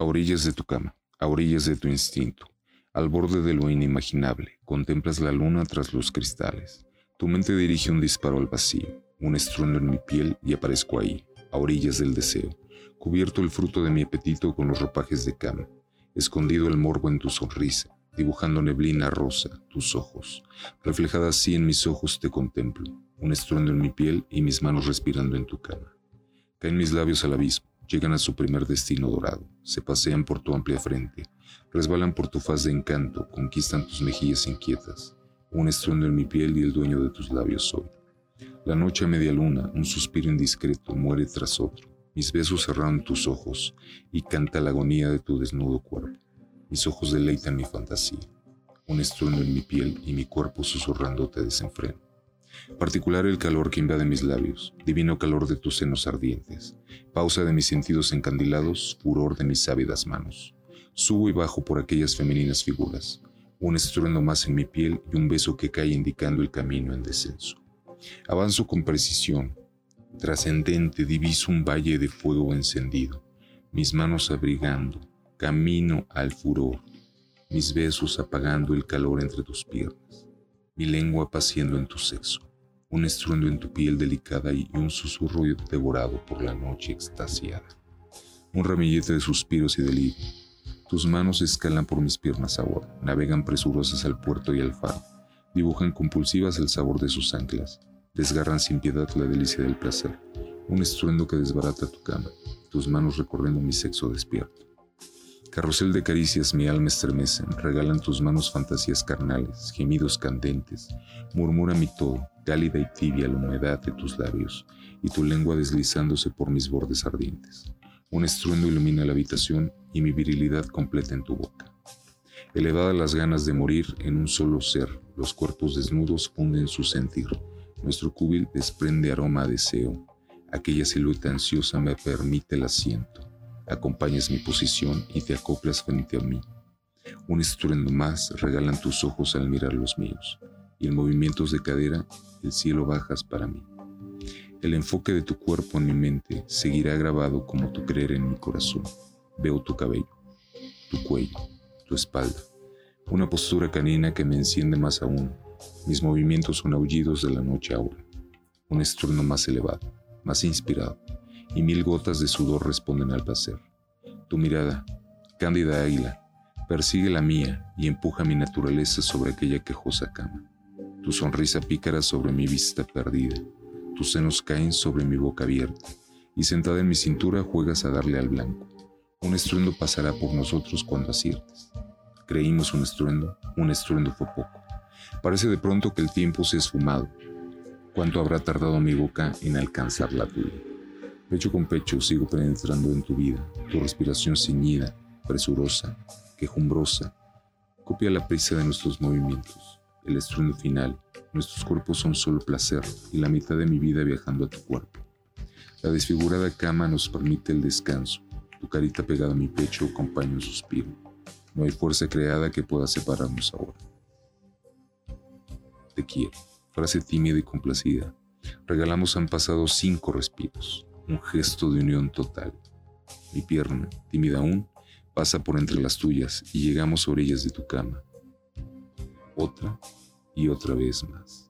A orillas de tu cama, a orillas de tu instinto, al borde de lo inimaginable, contemplas la luna tras los cristales. Tu mente dirige un disparo al vacío, un estruendo en mi piel y aparezco ahí, a orillas del deseo, cubierto el fruto de mi apetito con los ropajes de cama, escondido el morbo en tu sonrisa, dibujando neblina rosa, tus ojos. Reflejada así en mis ojos te contemplo, un estruendo en mi piel y mis manos respirando en tu cama. Caen mis labios al abismo, llegan a su primer destino dorado, se pasean por tu amplia frente, resbalan por tu faz de encanto, conquistan tus mejillas inquietas, un estruendo en mi piel y el dueño de tus labios soy. La noche a media luna, un suspiro indiscreto, muere tras otro, mis besos cerraron tus ojos y canta la agonía de tu desnudo cuerpo. Mis ojos deleitan mi fantasía, un estruendo en mi piel y mi cuerpo susurrándote desenfreno. Particular el calor que invade mis labios, divino calor de tus senos ardientes, pausa de mis sentidos encandilados, furor de mis ávidas manos. Subo y bajo por aquellas femeninas figuras, un estruendo más en mi piel y un beso que cae indicando el camino en descenso. Avanzo con precisión, trascendente diviso un valle de fuego encendido, mis manos abrigando, camino al furor, mis besos apagando el calor entre tus piernas, mi lengua paciendo en tu sexo un estruendo en tu piel delicada y un susurro devorado por la noche extasiada. Un ramillete de suspiros y delirio. Tus manos escalan por mis piernas ahora, navegan presurosas al puerto y al faro, dibujan compulsivas el sabor de sus anclas, desgarran sin piedad la delicia del placer, un estruendo que desbarata tu cama, tus manos recorriendo mi sexo despierto. Carrusel de caricias mi alma estremecen, regalan tus manos fantasías carnales, gemidos candentes, murmura mi todo, cálida y tibia la humedad de tus labios, y tu lengua deslizándose por mis bordes ardientes. Un estruendo ilumina la habitación y mi virilidad completa en tu boca. Elevadas las ganas de morir en un solo ser, los cuerpos desnudos funden su sentir. Nuestro cúbil desprende aroma a deseo. Aquella silueta ansiosa me permite el asiento acompañas mi posición y te acoplas frente a mí. Un estruendo más regalan tus ojos al mirar los míos, y en movimientos de cadera el cielo bajas para mí. El enfoque de tu cuerpo en mi mente seguirá grabado como tu creer en mi corazón. Veo tu cabello, tu cuello, tu espalda, una postura canina que me enciende más aún. Mis movimientos son aullidos de la noche ahora, un estruendo más elevado, más inspirado, y mil gotas de sudor responden al placer. Tu mirada, cándida águila, persigue la mía y empuja mi naturaleza sobre aquella quejosa cama. Tu sonrisa pícara sobre mi vista perdida, tus senos caen sobre mi boca abierta, y sentada en mi cintura juegas a darle al blanco. Un estruendo pasará por nosotros cuando aciertes. Creímos un estruendo, un estruendo fue poco. Parece de pronto que el tiempo se ha esfumado. ¿Cuánto habrá tardado mi boca en alcanzar la tuya? Pecho con pecho sigo penetrando en tu vida, tu respiración ceñida, presurosa, quejumbrosa, copia la prisa de nuestros movimientos, el estruendo final, nuestros cuerpos son solo placer y la mitad de mi vida viajando a tu cuerpo. La desfigurada cama nos permite el descanso, tu carita pegada a mi pecho acompaña un suspiro. No hay fuerza creada que pueda separarnos ahora. Te quiero, frase tímida y complacida. Regalamos han pasado cinco respiros un gesto de unión total. Mi pierna, tímida aún, pasa por entre las tuyas y llegamos a orillas de tu cama. Otra y otra vez más.